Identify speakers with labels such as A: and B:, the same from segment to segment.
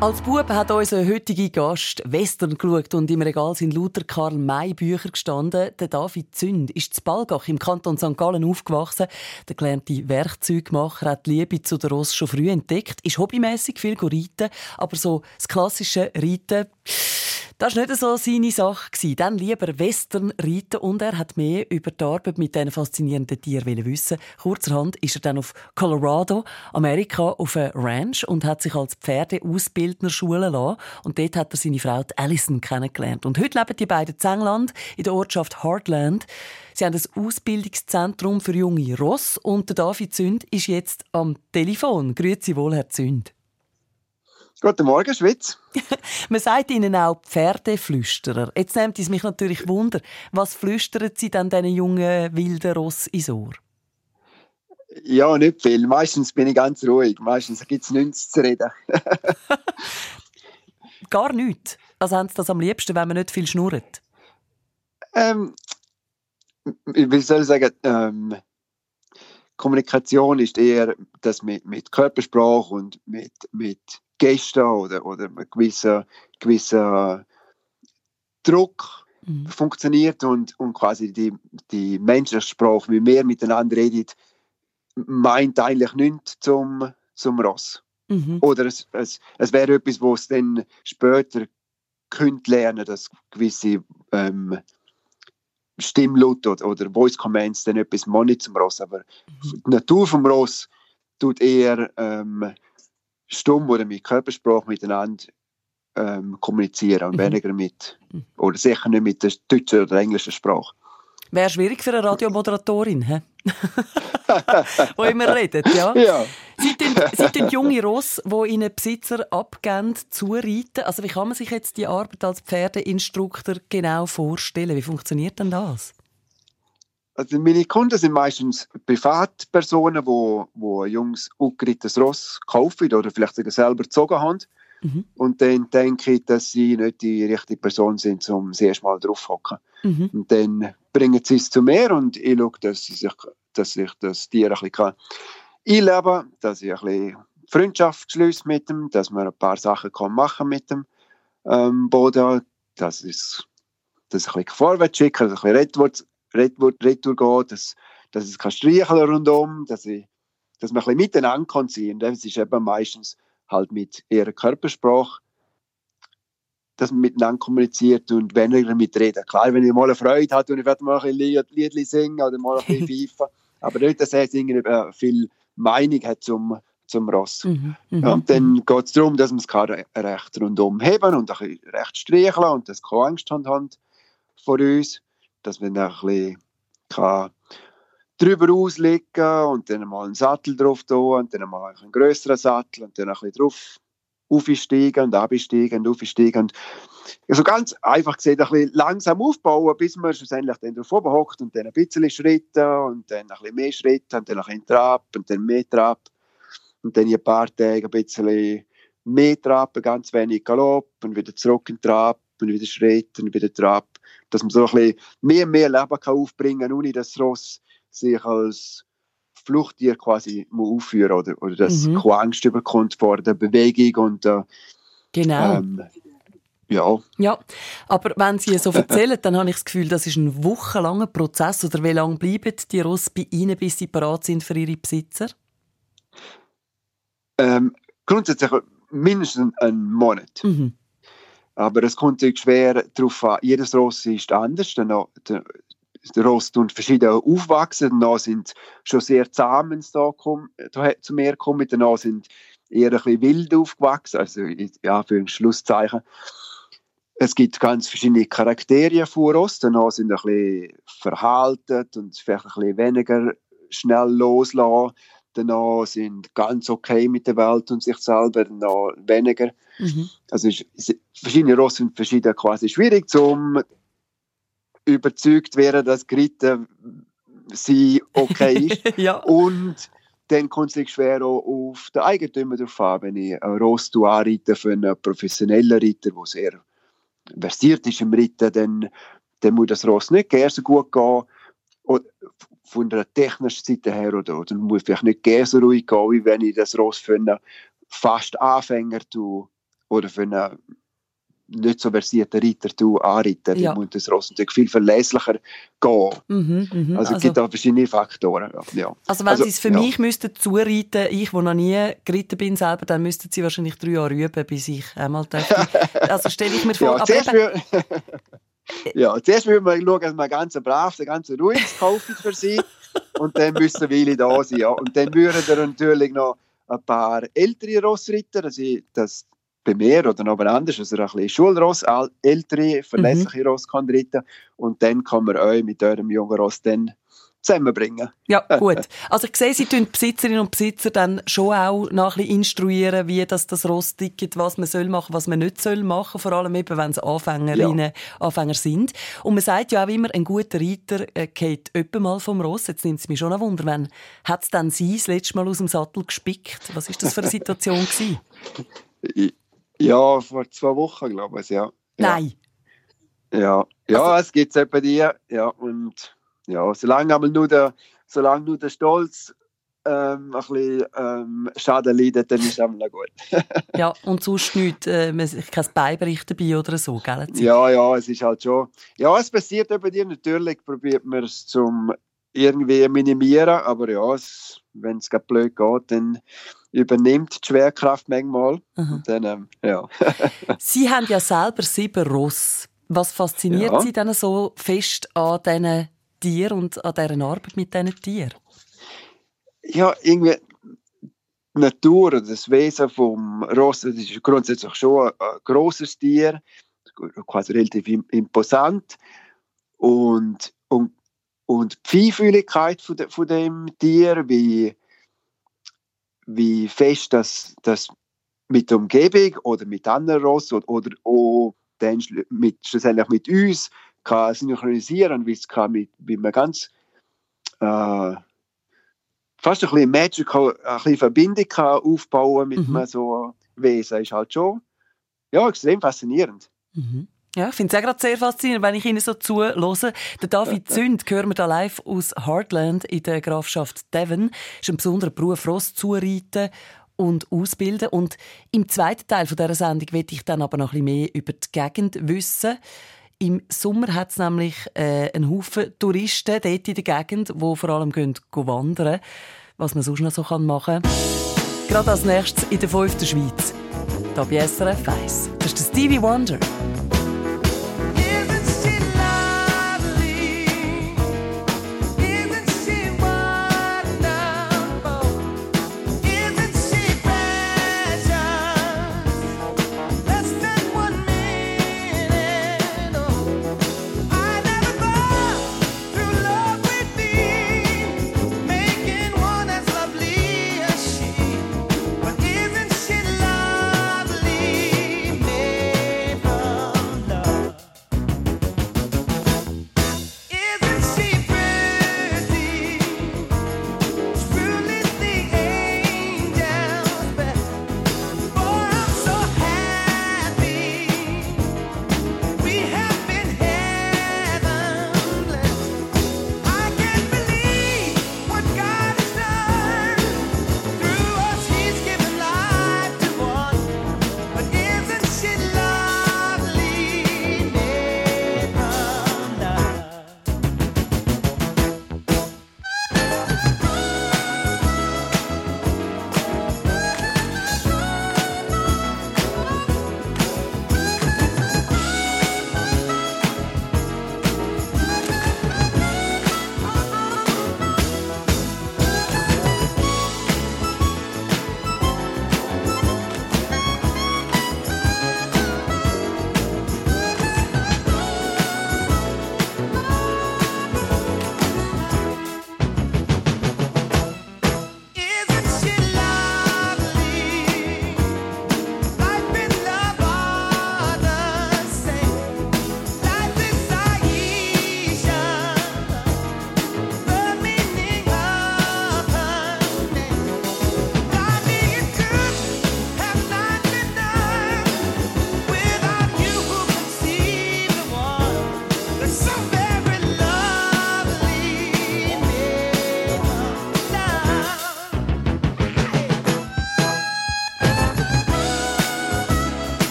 A: Als Bub hat unser heutiger Gast Western geschaut und im Regal sind lauter Karl-May-Bücher gestanden. Der David Zünd ist zu Balgach im Kanton St. Gallen aufgewachsen. Der gelernte Werkzeugmacher hat die Liebe zu der Ross schon früh entdeckt, ist hobbymäßig viel reiten, aber so das klassische Reiten das war nicht so seine Sache. Dann lieber Western reiten und er hat mehr über die Arbeit mit diesen faszinierenden Tieren wissen. Kurzerhand ist er dann auf Colorado, Amerika, auf eine Ranch und hat sich als Pferdeausbildner schulen lassen. Und dort hat er seine Frau Alison kennengelernt. Und heute leben die beiden in England, in der Ortschaft Heartland. Sie haben ein Ausbildungszentrum für junge Ross und der David Zünd ist jetzt am Telefon. Grüezi wohl, Herr Zünd.
B: Guten Morgen, Schweiz.
A: Man sagt Ihnen auch Pferdeflüsterer. Jetzt nimmt es mich natürlich Wunder. Was flüstern Sie dann diesen jungen wilden Ross ins Ohr?
B: Ja, nicht viel. Meistens bin ich ganz ruhig. Meistens gibt es nichts zu reden.
A: Gar nichts? Also haben Sie das am liebsten, wenn man nicht viel schnurrt?
B: Ähm, wie soll ich sagen, ähm, Kommunikation ist eher das mit, mit Körpersprache und mit, mit Gästen oder, oder ein gewisser, gewisser Druck mhm. funktioniert und, und quasi die, die Menschensprache, wie wir miteinander reden, meint eigentlich nichts zum, zum Ross. Mhm. Oder es, es, es wäre etwas, wo es dann später könnte lernen, dass gewisse ähm, Stimmlaut oder, oder Voice Commands dann etwas nicht zum Ross, aber mhm. die Natur vom Ross tut eher ähm, stumm oder mit Körpersprache miteinander ähm, kommunizieren und mhm. weniger mit, oder sicher nicht mit der deutschen oder englischen Sprache.
A: Wäre schwierig für eine Radiomoderatorin, hä? wo immer redet, ja?
B: ja.
A: Sie tun, junge Ross, die ihnen Besitzer abgeben, zureiten. Also wie kann man sich jetzt die Arbeit als Pferdeinstruktor genau vorstellen? Wie funktioniert denn das?
B: Also meine Kunden sind meistens Privatpersonen, wo, wo ein junges, aufgerittetes Ross kaufen oder vielleicht sogar selber gezogen haben. Mhm. Und dann denke ich, dass sie nicht die richtige Person sind, um das erste Mal drauf. Mhm. Und dann bringen sie es zu mir und ich schaue, dass, sie sich, dass ich das Tier ein bisschen einleben kann, dass ich ein bisschen Freundschaft schließe mit dem, dass man ein paar Sachen kann machen mit dem ähm, Boden, dass, es, dass ich ein bisschen vorwärts schicke, dass ich ein bisschen Retour geht, dass, dass es kann streicheln rundum, dass, ich, dass man ein bisschen miteinander kann ziehen. Das ist eben meistens halt mit ihrer Körpersprache, dass man miteinander kommuniziert und weniger mit reden. Klar, wenn ich mal eine Freude habe und ich werde mal ein Lied singen oder mal ein bisschen pfeifen, aber nicht, dass er irgendwie viel Meinung hat zum, zum Ross. Mhm, mh, und dann geht es darum, dass man es recht rundum heben und ein bisschen recht streicheln und dass keine Angst haben vor uns dass man dann ein bisschen drüber auslegen und dann mal einen Sattel drauf tun und dann mal einen größeren Sattel und dann ein bisschen drauf aufsteigen und absteigen und aufsteigen und also ganz einfach gesagt, ein bisschen langsam aufbauen, bis man schlussendlich dann drauf oben hockt und dann ein bisschen Schritte und dann ein bisschen mehr Schritte und dann ein bisschen Trab und dann mehr Trab und dann in ein paar Tage ein bisschen mehr Trab, ganz wenig Galopp und wieder zurück in Trab und wieder Schritt und wieder Trab dass man so ein bisschen mehr und mehr Leben kann aufbringen kann, ohne dass das Ross sich als Fluchttier quasi aufführen oder, oder dass mhm. keine Angst überkommt vor der Bewegung und äh,
A: Genau. Ähm,
B: ja.
A: Ja, aber wenn Sie so erzählen, dann habe ich das Gefühl, das ist ein wochenlanger Prozess. Oder wie lange bleiben die Ross bei Ihnen, bis sie bereit sind für ihre Besitzer?
B: Ähm, grundsätzlich mindestens einen Monat. Mhm. Aber es kommt natürlich schwer darauf an, jedes Ross ist anders. Der, der, der Ross tun verschieden aufwachsen. Danach sind schon sehr zahm, wenn da zu mir kommen. Danach sind eher ein bisschen wild aufgewachsen. Also, ja, für ein Schlusszeichen. Es gibt ganz verschiedene Charaktere von Ross. Danach sind ein bisschen verhalten und vielleicht ein bisschen weniger schnell loslassen danach sind ganz okay mit der Welt und sich selber, noch weniger. Mhm. Also verschiedene Rosse sind verschieden quasi schwierig, um überzeugt werden, dass Gritten sie okay ist.
A: ja.
B: Und dann kommt es schwer auch auf den Eigentümer drauf an. Wenn ich ein Ross anreite für einen professionellen Reiter, der sehr versiert ist im Reiten, dann, dann muss das Ross nicht gerne so gut gehen. Oder von der technischen Seite her oder, oder muss vielleicht nicht gerne so ruhig gehen, wie wenn ich das Ross für einen fast Anfänger tue oder für einen nicht so versierten Reiter anreiten. Ja. Muss das Ross natürlich viel verlässlicher gehen. Mhm, mh. Also, also es gibt da verschiedene Faktoren. Ja.
A: Also wenn also, Sie es für ja. mich müssten zureiten, ich, der noch nie geritten bin selber, dann müssten Sie wahrscheinlich drei Jahre üben, bis ich einmal dürfte. Also stelle ich mir vor...
B: Ja, eben, ja, zuerst müssen wir schauen, dass wir ganz brav, ganz ruhig kaufen für Sie und dann müssen wir da sein. Ja. Und dann würden wir natürlich noch ein paar ältere Rossritter, also das bei mir oder noch anders, also ein bisschen Schulross, ältere, verlässliche mhm. Ross kann reiten und dann kann man euch mit eurem jungen Ross dann zusammenbringen.
A: Ja, gut. Also ich sehe, Sie tun die Besitzerinnen und Besitzer dann schon auch noch ein bisschen instruieren, wie das, das Ross tickt, was man soll machen, was man nicht soll machen, vor allem eben, wenn es Anfängerinnen, ja. Anfänger sind. Und man sagt ja auch immer, ein guter Reiter äh, geht öppe mal vom Ross. Jetzt nimmt es mich schon ein Wunder, wenn hat es dann Sie das letzte Mal aus dem Sattel gespickt? Was ist das für eine Situation gewesen?
B: Ja, vor zwei Wochen, glaube ich, ja.
A: Nein.
B: Ja, ja also, es gibt es bei dir. Ja, und ja, solange aber nur der, solange nur der Stolz ähm, ein bisschen ähm, Schaden leidet, dann ist es einmal gut.
A: ja, und sonst nichts, äh, kein Beibericht dabei oder so, gell?
B: Ja, ja, es ist halt schon. Ja, es passiert bei dir natürlich, probiert man es zum irgendwie minimieren, aber ja, wenn es blöd geht, dann übernimmt die Schwerkraft manchmal. Dann, ähm, ja.
A: Sie haben ja selber sieben Ross. Was fasziniert ja. Sie denn so fest an diesen Tieren und an dieser Arbeit mit diesen Tieren?
B: Ja, irgendwie die Natur, das Wesen vom Ross, ist grundsätzlich schon ein, grosses Tier, quasi relativ imposant. Und, und, und die Feinfühligkeit von, de, von dem Tier, wie wie fest das, das mit der Umgebung oder mit anderen Ross oder, oder auch dann mit, schlussendlich mit uns kann synchronisieren, wie es kann mit, wie man ganz äh, fast ein bisschen Magical, ein bisschen Verbindung kann aufbauen mit mhm. so Wesen, ist halt schon ja, extrem faszinierend.
A: Mhm. Ja, ich finde es auch gerade sehr faszinierend, wenn ich Ihnen so zuhöre. Der David Zünd, hören wir da live aus Heartland in der Grafschaft Devon. ist ein besonderer Beruf, Ross zureiten und ausbilden. Und im zweiten Teil dieser Sendung will ich dann aber noch ein bisschen mehr über die Gegend wissen. Im Sommer hat es nämlich äh, einen Haufen Touristen dort in der Gegend, die vor allem gehen, gehen wandern Was man sonst noch so machen kann. Gerade als nächstes in der fünften Schweiz. Hier bei SRF 1. Das ist der Stevie Wonder.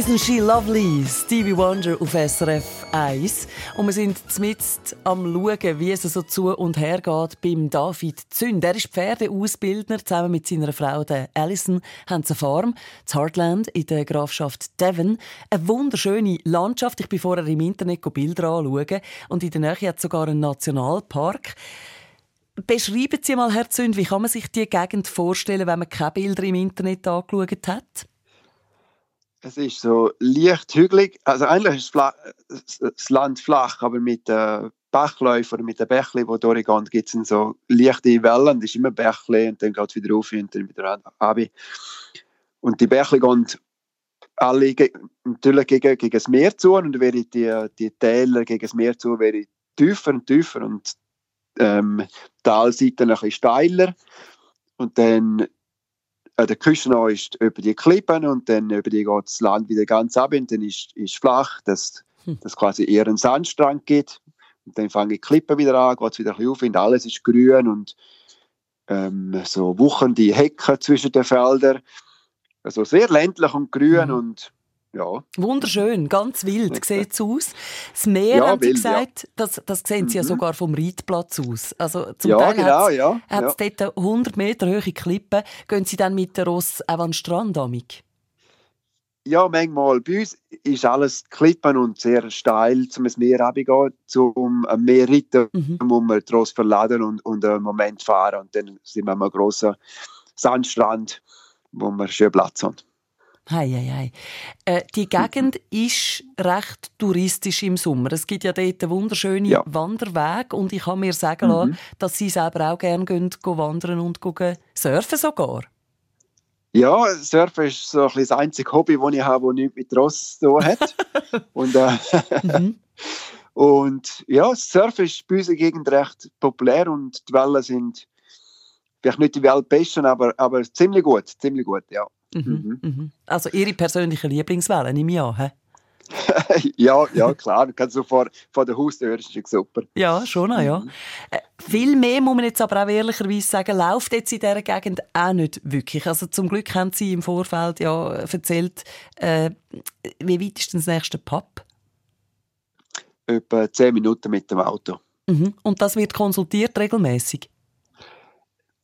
A: Isn't she lovely? Stevie Wonder auf SRF 1. Und wir sind zumindest am schauen, wie es so zu und her geht beim David Zünd. Er ist Pferdeausbildner. Zusammen mit seiner Frau, der Alison, haben sie eine Farm, das Heartland in der Grafschaft Devon. Eine wunderschöne Landschaft. Ich bin vorher im Internet Bilder anschauen. Und in der Nähe hat sogar einen Nationalpark. Beschreiben Sie mal, Herr Zünd, wie kann man sich die Gegend vorstellen, wenn man keine Bilder im Internet angeschaut hat?
B: Es ist so leicht hügelig. Also eigentlich ist das Land flach, aber mit den Bachläufen oder mit den Bächle, die durchgehen, gibt es so leichte Wellen. Das ist immer Bächle und dann geht es wieder rauf und dann wieder runter. Und die Bächle gehen alle natürlich gegen, gegen das Meer zu und werden die, die Täler gegen das Meer zu werden tiefer und tiefer und ähm, die Talseite ein bisschen steiler. Und dann äh, der Küste ist über die Klippen und dann über die geht das Land wieder ganz ab und dann ist, es flach, dass hm. es quasi eher einen Sandstrand gibt. Und dann fangen die Klippen wieder an, geht es wieder ein bisschen auf und alles ist grün und ähm, so wuchernde Hecken zwischen den Feldern. Also sehr ländlich und grün mhm. und ja.
A: Wunderschön, ganz wild sieht es aus. Das Meer, ja, haben Sie wild, gesagt, ja. das, das sehen Sie mhm. ja sogar vom Reitplatz aus. Also zum
B: ja,
A: Teil
B: genau, ja.
A: hat es ja. dort 100 Meter hohe Klippen. Gehen Sie dann mit der Ross auch an den Strand amig?
B: Ja, manchmal. Bei uns ist alles Klippen und sehr steil, zum ins Meer runtergehen. Zum Meer reiten mhm. muss man die Ross verladen und, und einen Moment fahren. Und dann sind wir einem grossen Sandstrand, wo wir schön Platz haben.
A: Hei, hei, hei. Äh, die Gegend ist recht touristisch im Sommer. Es gibt ja dort wunderschöne ja. Wanderwege und ich habe mir sagen mhm. lassen, dass Sie selber auch gerne gehen, gehen wandern und gehen surfen sogar.
B: Ja, Surfen ist so ein das einzige Hobby, das ich habe, das nichts mit Ross zu tun hat. und, äh, mhm. und ja, Surfen ist bei uns in der Gegend recht populär und die Wellen sind vielleicht nicht die Weltbesten, aber, aber ziemlich gut, ziemlich gut, ja.
A: Mhm, mhm. Mhm. Also Ihre persönliche Lieblingswelle, nehme ich an, he?
B: ja, ja, klar. Kannst du vor, vor der Haustür ist super.
A: Ja, schon, ja. Mhm. Äh, viel mehr muss man jetzt aber auch ehrlicherweise sagen, läuft jetzt in dieser Gegend auch nicht wirklich. Also zum Glück haben Sie im Vorfeld ja erzählt, äh, wie weit ist denn das nächste Pub?
B: Etwa zehn Minuten mit dem Auto.
A: Mhm. Und das wird konsultiert regelmäßig?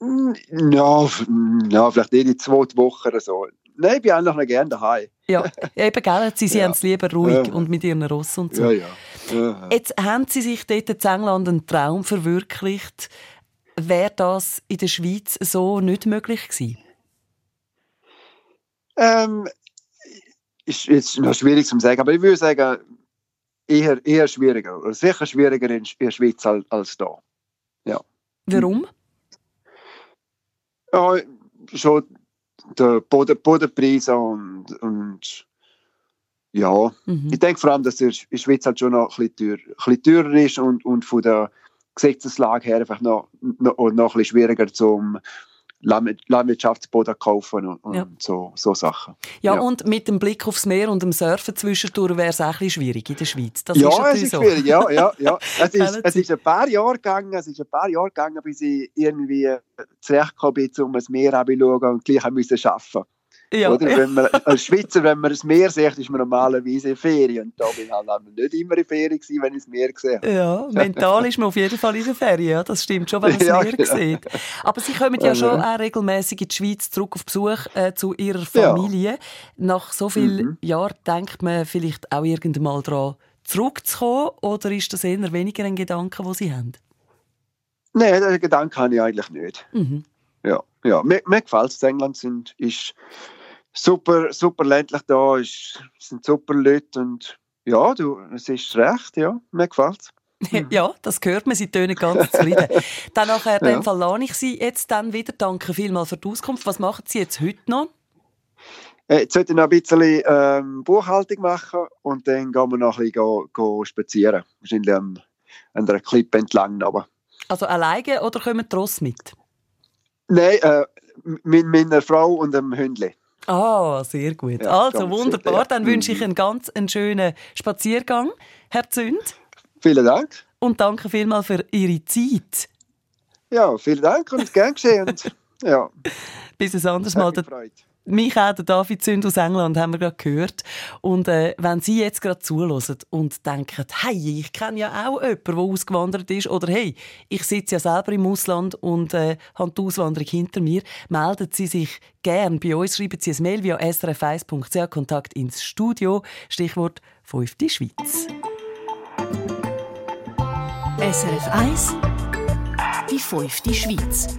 B: Ja, ja, vielleicht jede zweite Woche oder so. Nein, ich bin eigentlich noch gerne daheim.
A: Ja, eben, gell? Sie, sie ja. haben es lieber ruhig ja. und mit ihren Ross und so.
B: Ja, ja.
A: Jetzt haben Sie sich dort in England einen Traum verwirklicht. Wäre das in der Schweiz so nicht möglich gewesen?
B: Ähm, ist jetzt noch schwierig zu sagen, aber ich würde sagen, eher, eher schwieriger. Oder sicher schwieriger in, in der Schweiz als, als da. Ja.
A: Warum?
B: Ja, schon der Boden, Bodenpreis und, und ja, mhm. ich denke vor allem, dass es in der Schweiz halt schon noch ein bisschen, teuer, ein bisschen teurer ist und, und von der Gesetzeslage her einfach noch, noch, noch ein bisschen schwieriger zum Landwirtschaftsboden kaufen und, ja. so, so Sachen.
A: Ja, ja, und mit dem Blick aufs Meer und dem Surfen zwischendurch wäre es auch ein bisschen schwierig in der Schweiz.
B: Das ja, ist es ist so. schwierig, ja, ja, ja. Es ist, es ist ein paar Jahre gegangen, es ist ein paar Jahre gegangen, bis ich irgendwie zurechtgekommen bin, um das Meer anzuschauen und gleich arbeiten musste. Ja. Oder? Wenn man, als Schweizer, wenn man das Meer sieht, ist man normalerweise in Ferien. Und da bin ich halt nicht immer in Ferien gewesen, wenn ich das Meer gesehen habe.
A: Ja, mental ist man auf jeden Fall in der Ferien. Ja, das stimmt schon, wenn man das ja, Meer genau. sieht. Aber Sie kommen ja schon auch regelmäßig in die Schweiz zurück auf Besuch äh, zu Ihrer Familie. Nach so vielen mhm. Jahren denkt man vielleicht auch irgendwann daran, zurückzukommen? Oder ist das eher weniger ein Gedanke, den Sie haben?
B: Nein, den Gedanken habe ich eigentlich nicht. Mhm. Ja, ja. Mir, mir gefällt es. England sind, ist super, super ländlich da, es sind super Leute und ja, du, es ist recht, ja, mir gefällt es.
A: Ja, das hört man, sie tönen ganz zufrieden. dann nachher, dem Fall lade ich Sie jetzt dann wieder. Danke vielmals für die Auskunft. Was machen Sie jetzt heute noch?
B: Äh, jetzt sollte ich noch ein bisschen ähm, Buchhaltung machen und dann gehen wir noch ein bisschen go, go spazieren. Wahrscheinlich an, an einer Klippe entlang. Aber.
A: Also alleine oder kommen die Ross mit?
B: Nein, äh, mit meiner Frau und dem Hündchen.
A: Ah, sehr gut. Ja, also wunderbar. Ja. Dann wünsche ich mhm. einen ganz einen schönen Spaziergang, Herr Zünd.
B: Vielen Dank.
A: Und danke vielmals für Ihre Zeit.
B: Ja, vielen Dank und gern geschehen. ja.
A: Bis ein anderes Mal. Mich auch, der David Zünd aus England, haben wir gerade gehört. Und äh, wenn Sie jetzt gerade zulassen und denken, hey, ich kenne ja auch jemanden, der ausgewandert ist, oder hey, ich sitze ja selber im Ausland und äh, habe die Auswanderung hinter mir, melden Sie sich gern bei uns, schreiben Sie ein Mail via srf1.ch, Kontakt ins Studio, Stichwort 5. Schweiz.
C: SRF 1 Die fünfte Schweiz